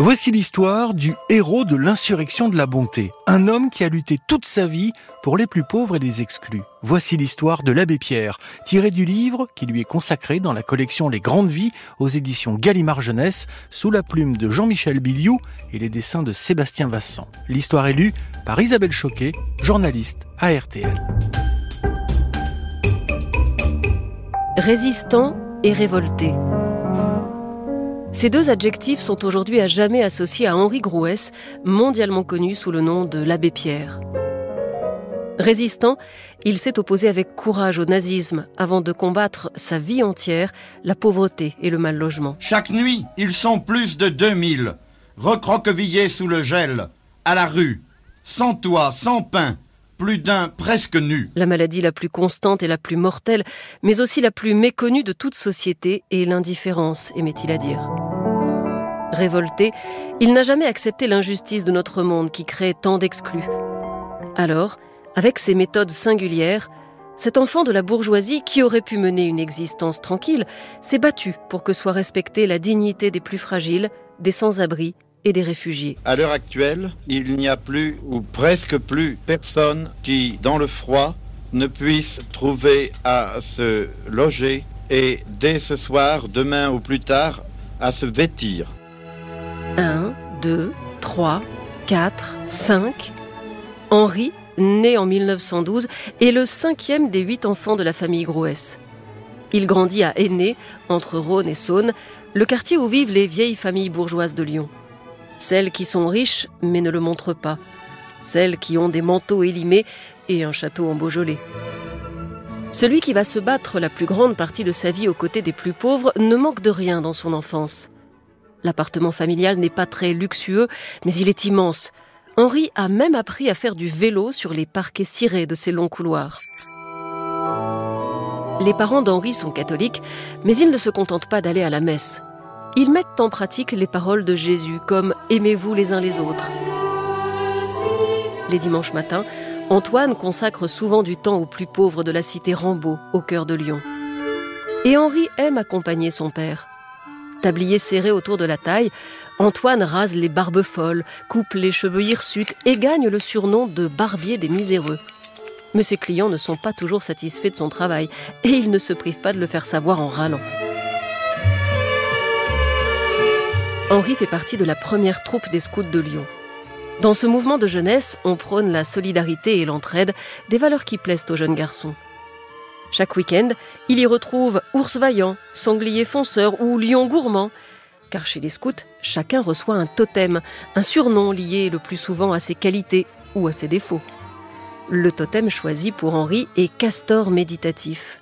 Voici l'histoire du héros de l'insurrection de la bonté, un homme qui a lutté toute sa vie pour les plus pauvres et les exclus. Voici l'histoire de l'abbé Pierre, tiré du livre qui lui est consacré dans la collection Les Grandes Vies aux éditions Gallimard Jeunesse, sous la plume de Jean-Michel Biliou et les dessins de Sébastien Vassant. L'histoire est lue par Isabelle Choquet, journaliste à RTL. Résistant et révolté. Ces deux adjectifs sont aujourd'hui à jamais associés à Henri Grouès, mondialement connu sous le nom de l'abbé Pierre. Résistant, il s'est opposé avec courage au nazisme avant de combattre sa vie entière la pauvreté et le mal logement. Chaque nuit, ils sont plus de 2000, recroquevillés sous le gel, à la rue, sans toit, sans pain, plus d'un presque nu. La maladie la plus constante et la plus mortelle, mais aussi la plus méconnue de toute société est l'indifférence, aimait-il à dire. Révolté, il n'a jamais accepté l'injustice de notre monde qui crée tant d'exclus. Alors, avec ses méthodes singulières, cet enfant de la bourgeoisie, qui aurait pu mener une existence tranquille, s'est battu pour que soit respectée la dignité des plus fragiles, des sans-abri et des réfugiés. À l'heure actuelle, il n'y a plus ou presque plus personne qui, dans le froid, ne puisse trouver à se loger et dès ce soir, demain ou plus tard, à se vêtir. 1, 2, 3, 4, 5. Henri, né en 1912, est le cinquième des huit enfants de la famille Grouès. Il grandit à Aîné, entre Rhône et Saône, le quartier où vivent les vieilles familles bourgeoises de Lyon. Celles qui sont riches mais ne le montrent pas. Celles qui ont des manteaux élimés et un château en Beaujolais. Celui qui va se battre la plus grande partie de sa vie aux côtés des plus pauvres ne manque de rien dans son enfance. L'appartement familial n'est pas très luxueux, mais il est immense. Henri a même appris à faire du vélo sur les parquets cirés de ces longs couloirs. Les parents d'Henri sont catholiques, mais ils ne se contentent pas d'aller à la messe. Ils mettent en pratique les paroles de Jésus, comme Aimez-vous les uns les autres. Les dimanches matins, Antoine consacre souvent du temps aux plus pauvres de la cité Rambaud, au cœur de Lyon. Et Henri aime accompagner son père. Tablier serré autour de la taille, Antoine rase les barbes folles, coupe les cheveux hirsutes et gagne le surnom de barbier des miséreux. Mais ses clients ne sont pas toujours satisfaits de son travail et il ne se prive pas de le faire savoir en râlant. Henri fait partie de la première troupe des scouts de Lyon. Dans ce mouvement de jeunesse, on prône la solidarité et l'entraide, des valeurs qui plaisent aux jeunes garçons. Chaque week-end, il y retrouve ours vaillant, sanglier fonceur ou lion gourmand. Car chez les scouts, chacun reçoit un totem, un surnom lié le plus souvent à ses qualités ou à ses défauts. Le totem choisi pour Henri est castor méditatif.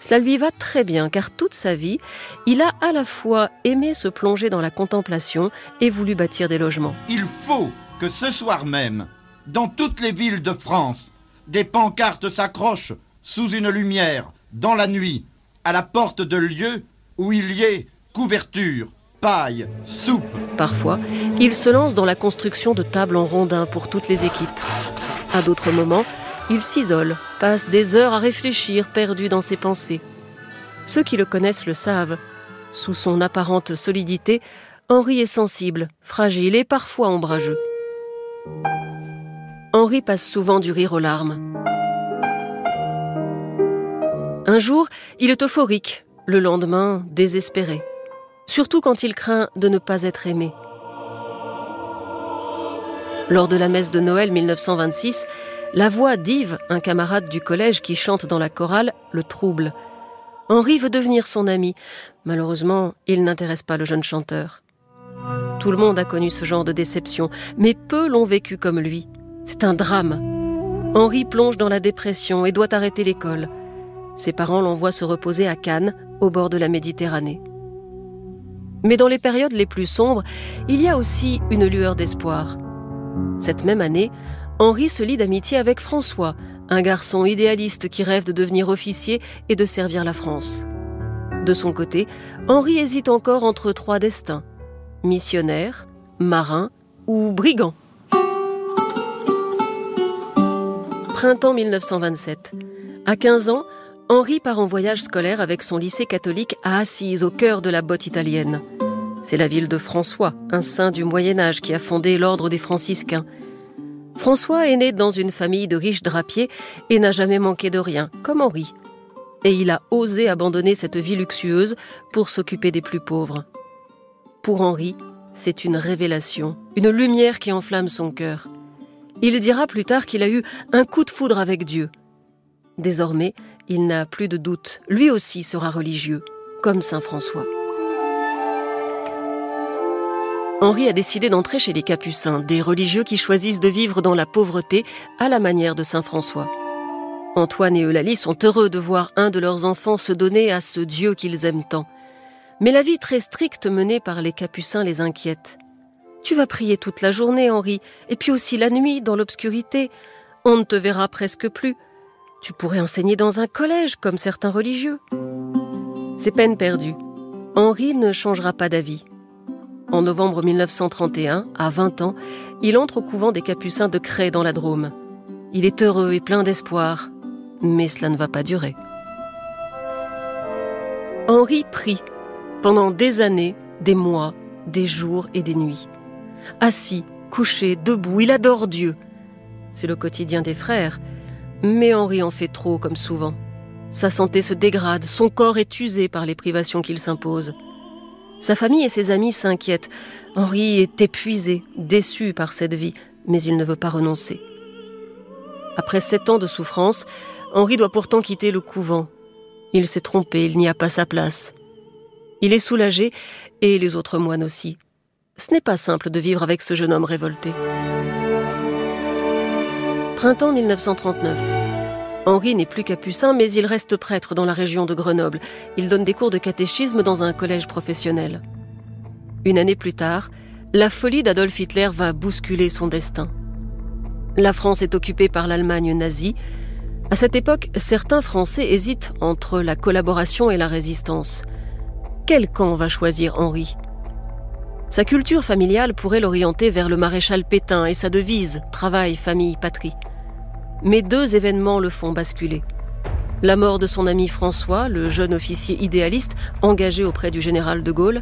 Cela lui va très bien car toute sa vie, il a à la fois aimé se plonger dans la contemplation et voulu bâtir des logements. Il faut que ce soir même, dans toutes les villes de France, des pancartes s'accrochent sous une lumière, dans la nuit, à la porte de lieux où il y ait couverture, paille, soupe. Parfois, il se lance dans la construction de tables en rondins pour toutes les équipes. À d'autres moments, il s'isole, passe des heures à réfléchir, perdu dans ses pensées. Ceux qui le connaissent le savent. Sous son apparente solidité, Henri est sensible, fragile et parfois ombrageux. Henri passe souvent du rire aux larmes. Un jour, il est euphorique, le lendemain, désespéré. Surtout quand il craint de ne pas être aimé. Lors de la messe de Noël 1926, la voix d'Yves, un camarade du collège qui chante dans la chorale, le trouble. Henri veut devenir son ami. Malheureusement, il n'intéresse pas le jeune chanteur. Tout le monde a connu ce genre de déception, mais peu l'ont vécu comme lui. C'est un drame. Henri plonge dans la dépression et doit arrêter l'école. Ses parents l'envoient se reposer à Cannes, au bord de la Méditerranée. Mais dans les périodes les plus sombres, il y a aussi une lueur d'espoir. Cette même année, Henri se lie d'amitié avec François, un garçon idéaliste qui rêve de devenir officier et de servir la France. De son côté, Henri hésite encore entre trois destins missionnaire, marin ou brigand. Printemps 1927. À 15 ans, Henri part en voyage scolaire avec son lycée catholique à Assise, au cœur de la botte italienne. C'est la ville de François, un saint du Moyen Âge qui a fondé l'ordre des franciscains. François est né dans une famille de riches drapiers et n'a jamais manqué de rien, comme Henri. Et il a osé abandonner cette vie luxueuse pour s'occuper des plus pauvres. Pour Henri, c'est une révélation, une lumière qui enflamme son cœur. Il dira plus tard qu'il a eu un coup de foudre avec Dieu. Désormais, il n'a plus de doute, lui aussi sera religieux, comme Saint François. Henri a décidé d'entrer chez les Capucins, des religieux qui choisissent de vivre dans la pauvreté à la manière de Saint François. Antoine et Eulalie sont heureux de voir un de leurs enfants se donner à ce Dieu qu'ils aiment tant. Mais la vie très stricte menée par les Capucins les inquiète. Tu vas prier toute la journée, Henri, et puis aussi la nuit, dans l'obscurité. On ne te verra presque plus. Tu pourrais enseigner dans un collège, comme certains religieux. C'est peine perdue. Henri ne changera pas d'avis. En novembre 1931, à 20 ans, il entre au couvent des Capucins de Cray dans la Drôme. Il est heureux et plein d'espoir, mais cela ne va pas durer. Henri prie pendant des années, des mois, des jours et des nuits. Assis, couché, debout, il adore Dieu. C'est le quotidien des frères, mais Henri en fait trop comme souvent. Sa santé se dégrade, son corps est usé par les privations qu'il s'impose. Sa famille et ses amis s'inquiètent. Henri est épuisé, déçu par cette vie, mais il ne veut pas renoncer. Après sept ans de souffrance, Henri doit pourtant quitter le couvent. Il s'est trompé, il n'y a pas sa place. Il est soulagé, et les autres moines aussi. Ce n'est pas simple de vivre avec ce jeune homme révolté. Printemps 1939. Henri n'est plus capucin, mais il reste prêtre dans la région de Grenoble. Il donne des cours de catéchisme dans un collège professionnel. Une année plus tard, la folie d'Adolf Hitler va bousculer son destin. La France est occupée par l'Allemagne nazie. À cette époque, certains Français hésitent entre la collaboration et la résistance. Quel camp va choisir Henri? Sa culture familiale pourrait l'orienter vers le maréchal Pétain et sa devise Travail, famille, patrie. Mais deux événements le font basculer. La mort de son ami François, le jeune officier idéaliste engagé auprès du général de Gaulle,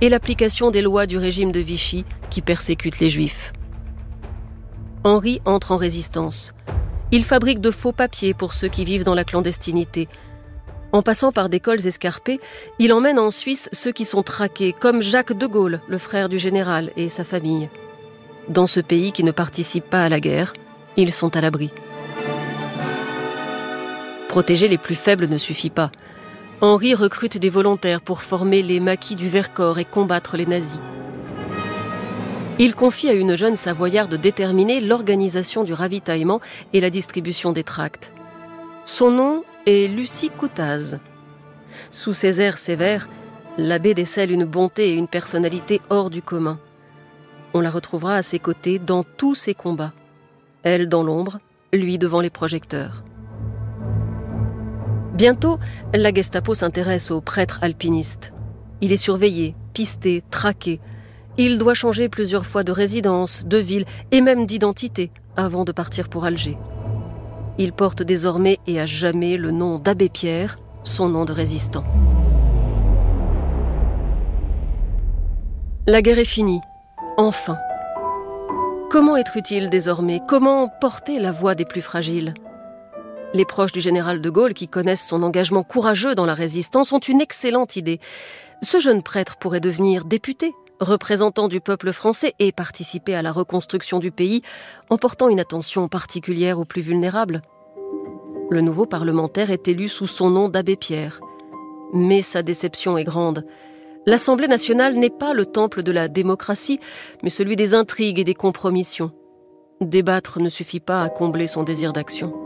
et l'application des lois du régime de Vichy qui persécute les juifs. Henri entre en résistance. Il fabrique de faux papiers pour ceux qui vivent dans la clandestinité. En passant par des cols escarpés, il emmène en Suisse ceux qui sont traqués, comme Jacques de Gaulle, le frère du général, et sa famille. Dans ce pays qui ne participe pas à la guerre, ils sont à l'abri. Protéger les plus faibles ne suffit pas. Henri recrute des volontaires pour former les maquis du Vercors et combattre les nazis. Il confie à une jeune savoyarde déterminée l'organisation du ravitaillement et la distribution des tracts. Son nom est Lucie Coutaz. Sous ses airs sévères, l'abbé décèle une bonté et une personnalité hors du commun. On la retrouvera à ses côtés dans tous ses combats. Elle dans l'ombre, lui devant les projecteurs. Bientôt, la Gestapo s'intéresse au prêtre alpiniste. Il est surveillé, pisté, traqué. Il doit changer plusieurs fois de résidence, de ville et même d'identité avant de partir pour Alger. Il porte désormais et à jamais le nom d'Abbé Pierre, son nom de résistant. La guerre est finie, enfin. Comment être utile désormais? Comment porter la voix des plus fragiles? Les proches du général de Gaulle, qui connaissent son engagement courageux dans la résistance, ont une excellente idée. Ce jeune prêtre pourrait devenir député, représentant du peuple français et participer à la reconstruction du pays en portant une attention particulière aux plus vulnérables. Le nouveau parlementaire est élu sous son nom d'abbé Pierre. Mais sa déception est grande. L'Assemblée nationale n'est pas le temple de la démocratie, mais celui des intrigues et des compromissions. Débattre ne suffit pas à combler son désir d'action.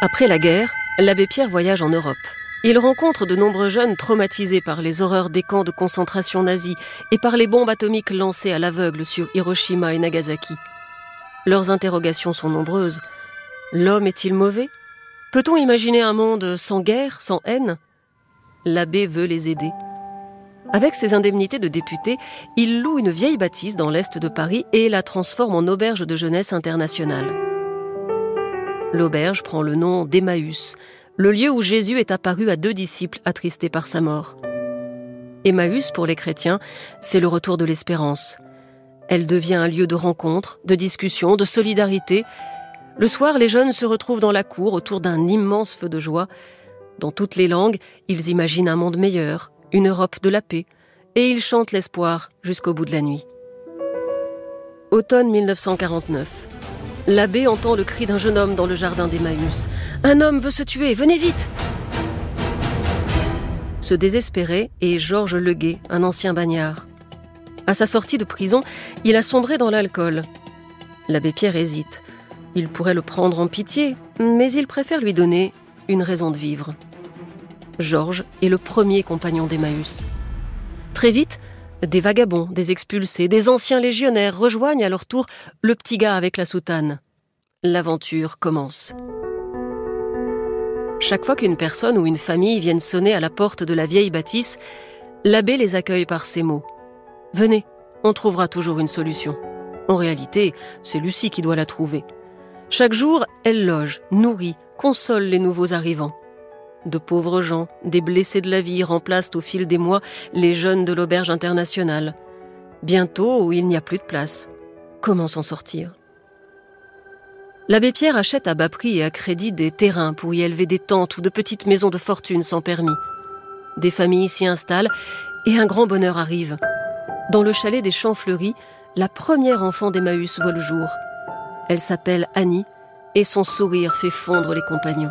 Après la guerre, l'abbé Pierre voyage en Europe. Il rencontre de nombreux jeunes traumatisés par les horreurs des camps de concentration nazis et par les bombes atomiques lancées à l'aveugle sur Hiroshima et Nagasaki. Leurs interrogations sont nombreuses. L'homme est-il mauvais? Peut-on imaginer un monde sans guerre, sans haine? L'abbé veut les aider. Avec ses indemnités de député, il loue une vieille bâtisse dans l'est de Paris et la transforme en auberge de jeunesse internationale. L'auberge prend le nom d'Emmaüs, le lieu où Jésus est apparu à deux disciples attristés par sa mort. Emmaüs, pour les chrétiens, c'est le retour de l'espérance. Elle devient un lieu de rencontre, de discussion, de solidarité. Le soir, les jeunes se retrouvent dans la cour autour d'un immense feu de joie. Dans toutes les langues, ils imaginent un monde meilleur, une Europe de la paix, et ils chantent l'espoir jusqu'au bout de la nuit. Automne 1949. L'abbé entend le cri d'un jeune homme dans le jardin d'Emmaüs. Un homme veut se tuer, venez vite Ce désespéré est Georges Leguet, un ancien bagnard. À sa sortie de prison, il a sombré dans l'alcool. L'abbé Pierre hésite. Il pourrait le prendre en pitié, mais il préfère lui donner une raison de vivre. Georges est le premier compagnon d'Emmaüs. Très vite, des vagabonds, des expulsés, des anciens légionnaires rejoignent à leur tour le petit gars avec la soutane. L'aventure commence. Chaque fois qu'une personne ou une famille viennent sonner à la porte de la vieille bâtisse, l'abbé les accueille par ces mots. Venez, on trouvera toujours une solution. En réalité, c'est Lucie qui doit la trouver. Chaque jour, elle loge, nourrit, console les nouveaux arrivants. De pauvres gens, des blessés de la vie remplacent au fil des mois les jeunes de l'auberge internationale. Bientôt, il n'y a plus de place. Comment s'en sortir? L'abbé Pierre achète à bas prix et à crédit des terrains pour y élever des tentes ou de petites maisons de fortune sans permis. Des familles s'y installent et un grand bonheur arrive. Dans le chalet des Champs Fleuris, la première enfant d'Emmaüs voit le jour. Elle s'appelle Annie et son sourire fait fondre les compagnons.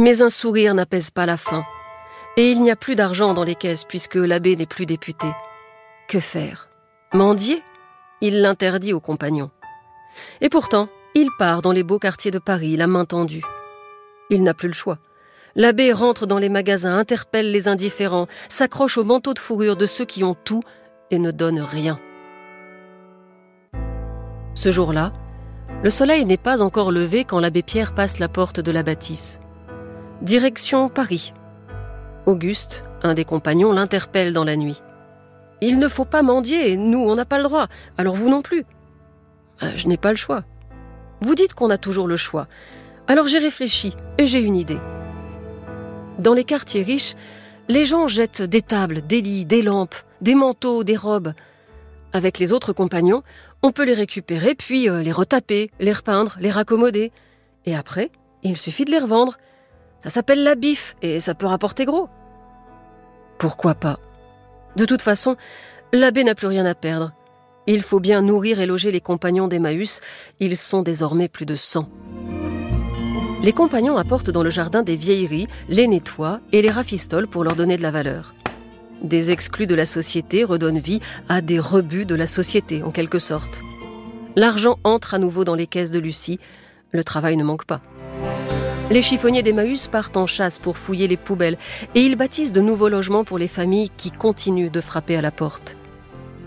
Mais un sourire n'apaise pas la faim. Et il n'y a plus d'argent dans les caisses puisque l'abbé n'est plus député. Que faire? Mendier? Il l'interdit aux compagnons. Et pourtant, il part dans les beaux quartiers de Paris, la main tendue. Il n'a plus le choix. L'abbé rentre dans les magasins, interpelle les indifférents, s'accroche au manteau de fourrure de ceux qui ont tout et ne donne rien. Ce jour-là, le soleil n'est pas encore levé quand l'abbé Pierre passe la porte de la bâtisse. Direction Paris. Auguste, un des compagnons, l'interpelle dans la nuit. Il ne faut pas mendier, nous on n'a pas le droit, alors vous non plus. Euh, je n'ai pas le choix. Vous dites qu'on a toujours le choix. Alors j'ai réfléchi et j'ai une idée. Dans les quartiers riches, les gens jettent des tables, des lits, des lampes, des manteaux, des robes. Avec les autres compagnons, on peut les récupérer puis euh, les retaper, les repeindre, les raccommoder. Et après, il suffit de les revendre ça s'appelle la bif et ça peut rapporter gros. Pourquoi pas? De toute façon, l'abbé n'a plus rien à perdre. Il faut bien nourrir et loger les compagnons d'Emmaüs. Ils sont désormais plus de 100. Les compagnons apportent dans le jardin des vieilleries, les nettoient et les rafistolent pour leur donner de la valeur. Des exclus de la société redonnent vie à des rebuts de la société, en quelque sorte. L'argent entre à nouveau dans les caisses de Lucie. Le travail ne manque pas. Les chiffonniers d'Emmaüs partent en chasse pour fouiller les poubelles et ils bâtissent de nouveaux logements pour les familles qui continuent de frapper à la porte.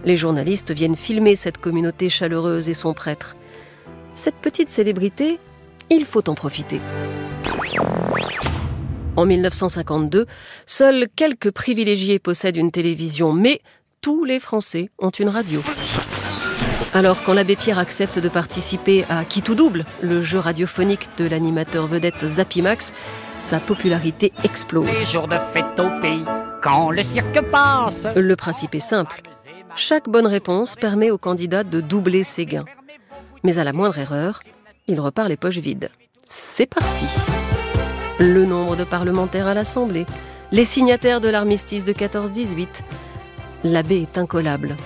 Les journalistes viennent filmer cette communauté chaleureuse et son prêtre. Cette petite célébrité, il faut en profiter. En 1952, seuls quelques privilégiés possèdent une télévision, mais tous les Français ont une radio. Alors quand l'abbé Pierre accepte de participer à Qui tout double, le jeu radiophonique de l'animateur vedette Zappimax, sa popularité explose. de fête au pays, quand le cirque passe. Le principe est simple. Chaque bonne réponse permet au candidat de doubler ses gains. Mais à la moindre erreur, il repart les poches vides. C'est parti. Le nombre de parlementaires à l'Assemblée, les signataires de l'armistice de 14-18. L'abbé est incollable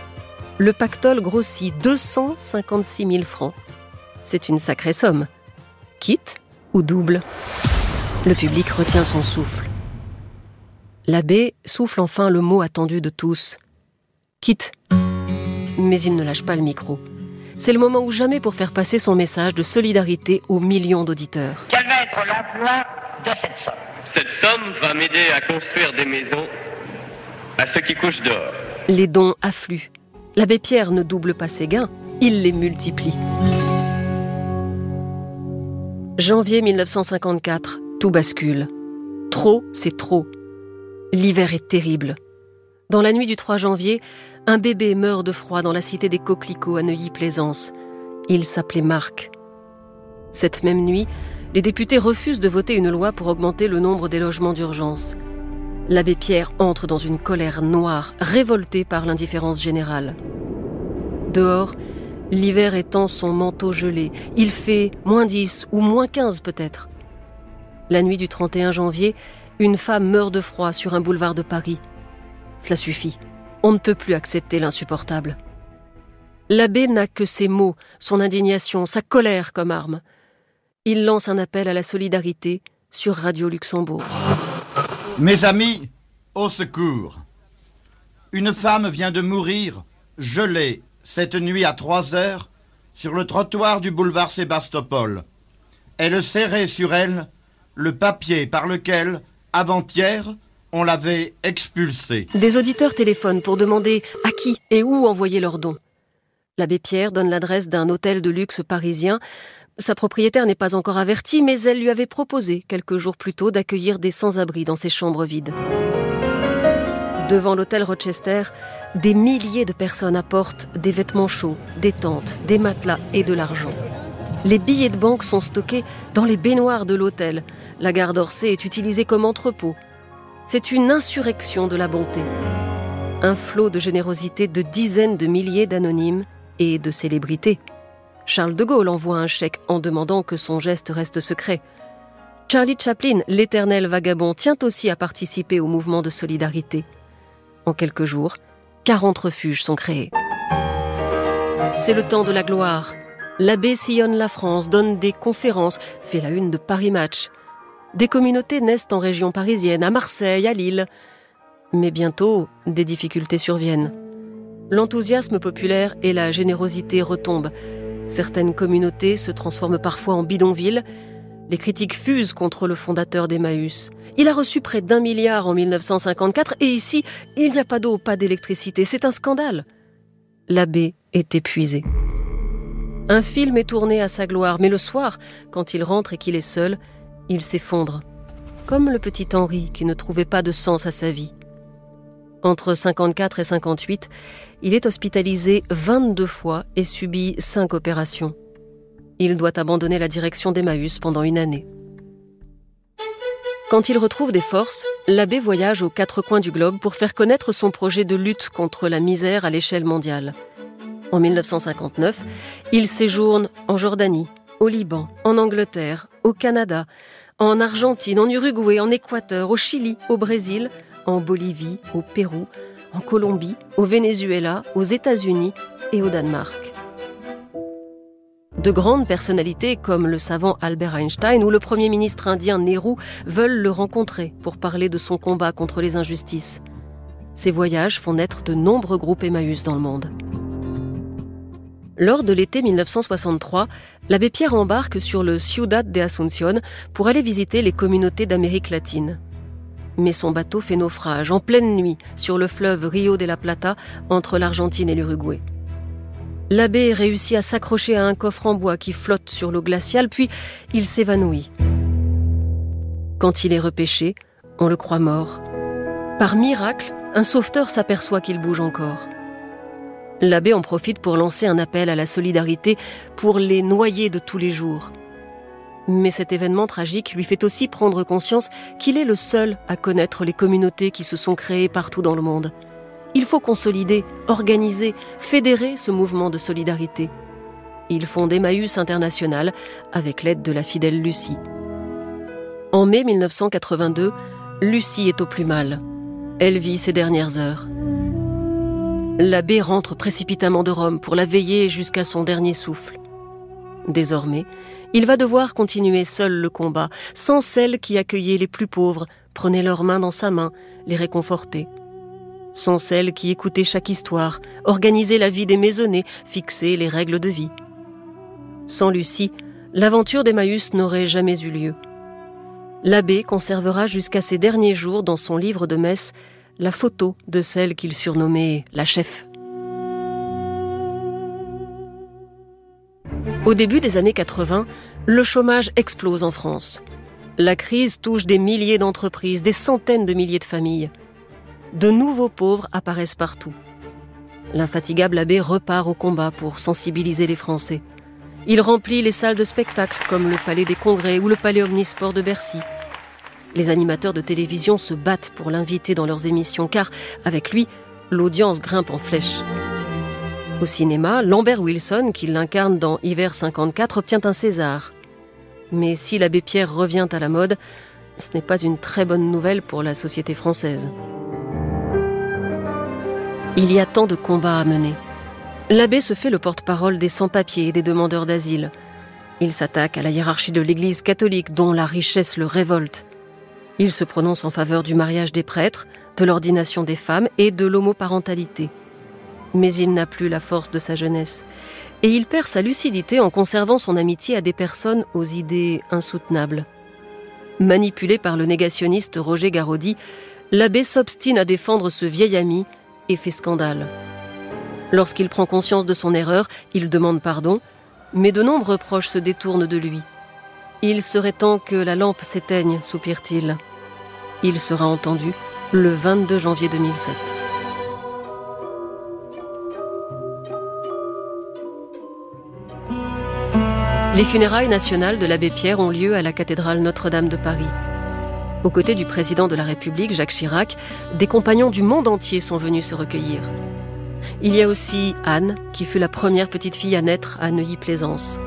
le pactole grossit 256 000 francs. C'est une sacrée somme. Quitte ou double? Le public retient son souffle. L'abbé souffle enfin le mot attendu de tous. Quitte. Mais il ne lâche pas le micro. C'est le moment ou jamais pour faire passer son message de solidarité aux millions d'auditeurs. Quel va être l'emploi de cette somme? Cette somme va m'aider à construire des maisons à ceux qui couchent dehors. Les dons affluent. L'abbé Pierre ne double pas ses gains, il les multiplie. Janvier 1954, tout bascule. Trop, c'est trop. L'hiver est terrible. Dans la nuit du 3 janvier, un bébé meurt de froid dans la cité des Coquelicots à Neuilly-Plaisance. Il s'appelait Marc. Cette même nuit, les députés refusent de voter une loi pour augmenter le nombre des logements d'urgence. L'abbé Pierre entre dans une colère noire, révolté par l'indifférence générale. Dehors, l'hiver étend son manteau gelé. Il fait moins 10 ou moins 15 peut-être. La nuit du 31 janvier, une femme meurt de froid sur un boulevard de Paris. Cela suffit. On ne peut plus accepter l'insupportable. L'abbé n'a que ses mots, son indignation, sa colère comme arme. Il lance un appel à la solidarité sur Radio Luxembourg. Mes amis, au secours. Une femme vient de mourir, gelée, cette nuit à 3 heures, sur le trottoir du boulevard Sébastopol. Elle serrait sur elle le papier par lequel, avant-hier, on l'avait expulsée. Des auditeurs téléphonent pour demander à qui et où envoyer leurs dons. L'abbé Pierre donne l'adresse d'un hôtel de luxe parisien. Sa propriétaire n'est pas encore avertie, mais elle lui avait proposé, quelques jours plus tôt, d'accueillir des sans-abri dans ses chambres vides. Devant l'hôtel Rochester, des milliers de personnes apportent des vêtements chauds, des tentes, des matelas et de l'argent. Les billets de banque sont stockés dans les baignoires de l'hôtel. La gare d'Orsay est utilisée comme entrepôt. C'est une insurrection de la bonté. Un flot de générosité de dizaines de milliers d'anonymes et de célébrités. Charles de Gaulle envoie un chèque en demandant que son geste reste secret. Charlie Chaplin, l'éternel vagabond, tient aussi à participer au mouvement de solidarité. En quelques jours, 40 refuges sont créés. C'est le temps de la gloire. L'abbé sillonne la France, donne des conférences, fait la une de Paris Match. Des communautés naissent en région parisienne, à Marseille, à Lille. Mais bientôt, des difficultés surviennent. L'enthousiasme populaire et la générosité retombent. Certaines communautés se transforment parfois en bidonvilles. Les critiques fusent contre le fondateur d'Emmaüs. Il a reçu près d'un milliard en 1954 et ici, il n'y a pas d'eau, pas d'électricité. C'est un scandale. L'abbé est épuisé. Un film est tourné à sa gloire, mais le soir, quand il rentre et qu'il est seul, il s'effondre. Comme le petit Henri qui ne trouvait pas de sens à sa vie. Entre 54 et 58, il est hospitalisé 22 fois et subit 5 opérations. Il doit abandonner la direction d'Emmaüs pendant une année. Quand il retrouve des forces, l'abbé voyage aux quatre coins du globe pour faire connaître son projet de lutte contre la misère à l'échelle mondiale. En 1959, il séjourne en Jordanie, au Liban, en Angleterre, au Canada, en Argentine, en Uruguay, en Équateur, au Chili, au Brésil, en Bolivie, au Pérou, en Colombie, au Venezuela, aux États-Unis et au Danemark. De grandes personnalités comme le savant Albert Einstein ou le Premier ministre indien Nehru veulent le rencontrer pour parler de son combat contre les injustices. Ces voyages font naître de nombreux groupes Emmaüs dans le monde. Lors de l'été 1963, l'abbé Pierre embarque sur le Ciudad de Asunción pour aller visiter les communautés d'Amérique latine. Mais son bateau fait naufrage en pleine nuit sur le fleuve Rio de la Plata entre l'Argentine et l'Uruguay. L'abbé réussit à s'accrocher à un coffre en bois qui flotte sur l'eau glaciale, puis il s'évanouit. Quand il est repêché, on le croit mort. Par miracle, un sauveteur s'aperçoit qu'il bouge encore. L'abbé en profite pour lancer un appel à la solidarité pour les noyés de tous les jours. Mais cet événement tragique lui fait aussi prendre conscience qu'il est le seul à connaître les communautés qui se sont créées partout dans le monde. Il faut consolider, organiser, fédérer ce mouvement de solidarité. Il fonde Emmaüs International avec l'aide de la fidèle Lucie. En mai 1982, Lucie est au plus mal. Elle vit ses dernières heures. L'abbé rentre précipitamment de Rome pour la veiller jusqu'à son dernier souffle. Désormais, il va devoir continuer seul le combat, sans celle qui accueillait les plus pauvres, prenait leurs mains dans sa main, les réconfortait. Sans celle qui écoutait chaque histoire, organisait la vie des maisonnés, fixait les règles de vie. Sans Lucie, l'aventure d'Emmaüs n'aurait jamais eu lieu. L'abbé conservera jusqu'à ses derniers jours dans son livre de messe la photo de celle qu'il surnommait la chef. Au début des années 80, le chômage explose en France. La crise touche des milliers d'entreprises, des centaines de milliers de familles. De nouveaux pauvres apparaissent partout. L'infatigable abbé repart au combat pour sensibiliser les Français. Il remplit les salles de spectacle comme le Palais des Congrès ou le Palais Omnisport de Bercy. Les animateurs de télévision se battent pour l'inviter dans leurs émissions car, avec lui, l'audience grimpe en flèche. Au cinéma, Lambert Wilson, qui l'incarne dans Hiver 54, obtient un César. Mais si l'abbé Pierre revient à la mode, ce n'est pas une très bonne nouvelle pour la société française. Il y a tant de combats à mener. L'abbé se fait le porte-parole des sans-papiers et des demandeurs d'asile. Il s'attaque à la hiérarchie de l'Église catholique dont la richesse le révolte. Il se prononce en faveur du mariage des prêtres, de l'ordination des femmes et de l'homoparentalité. Mais il n'a plus la force de sa jeunesse. Et il perd sa lucidité en conservant son amitié à des personnes aux idées insoutenables. Manipulé par le négationniste Roger Garaudy, l'abbé s'obstine à défendre ce vieil ami et fait scandale. Lorsqu'il prend conscience de son erreur, il demande pardon, mais de nombreux proches se détournent de lui. Il serait temps que la lampe s'éteigne, soupire-t-il. Il sera entendu le 22 janvier 2007. Les funérailles nationales de l'abbé Pierre ont lieu à la cathédrale Notre-Dame de Paris. Aux côtés du président de la République, Jacques Chirac, des compagnons du monde entier sont venus se recueillir. Il y a aussi Anne, qui fut la première petite fille à naître à Neuilly-Plaisance.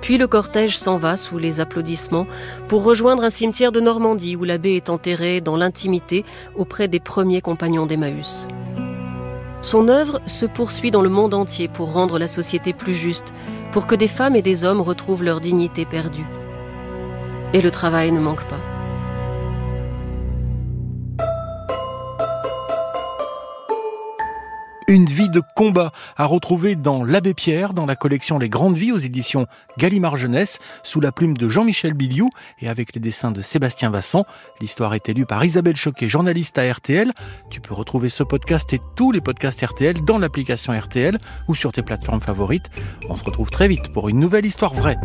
Puis le cortège s'en va sous les applaudissements pour rejoindre un cimetière de Normandie où l'abbé est enterré dans l'intimité auprès des premiers compagnons d'Emmaüs. Son œuvre se poursuit dans le monde entier pour rendre la société plus juste, pour que des femmes et des hommes retrouvent leur dignité perdue. Et le travail ne manque pas. De combat à retrouver dans L'Abbé Pierre, dans la collection Les Grandes Vies aux éditions Gallimard Jeunesse, sous la plume de Jean-Michel Biliou et avec les dessins de Sébastien Vasson. L'histoire est élue par Isabelle Choquet, journaliste à RTL. Tu peux retrouver ce podcast et tous les podcasts RTL dans l'application RTL ou sur tes plateformes favorites. On se retrouve très vite pour une nouvelle histoire vraie.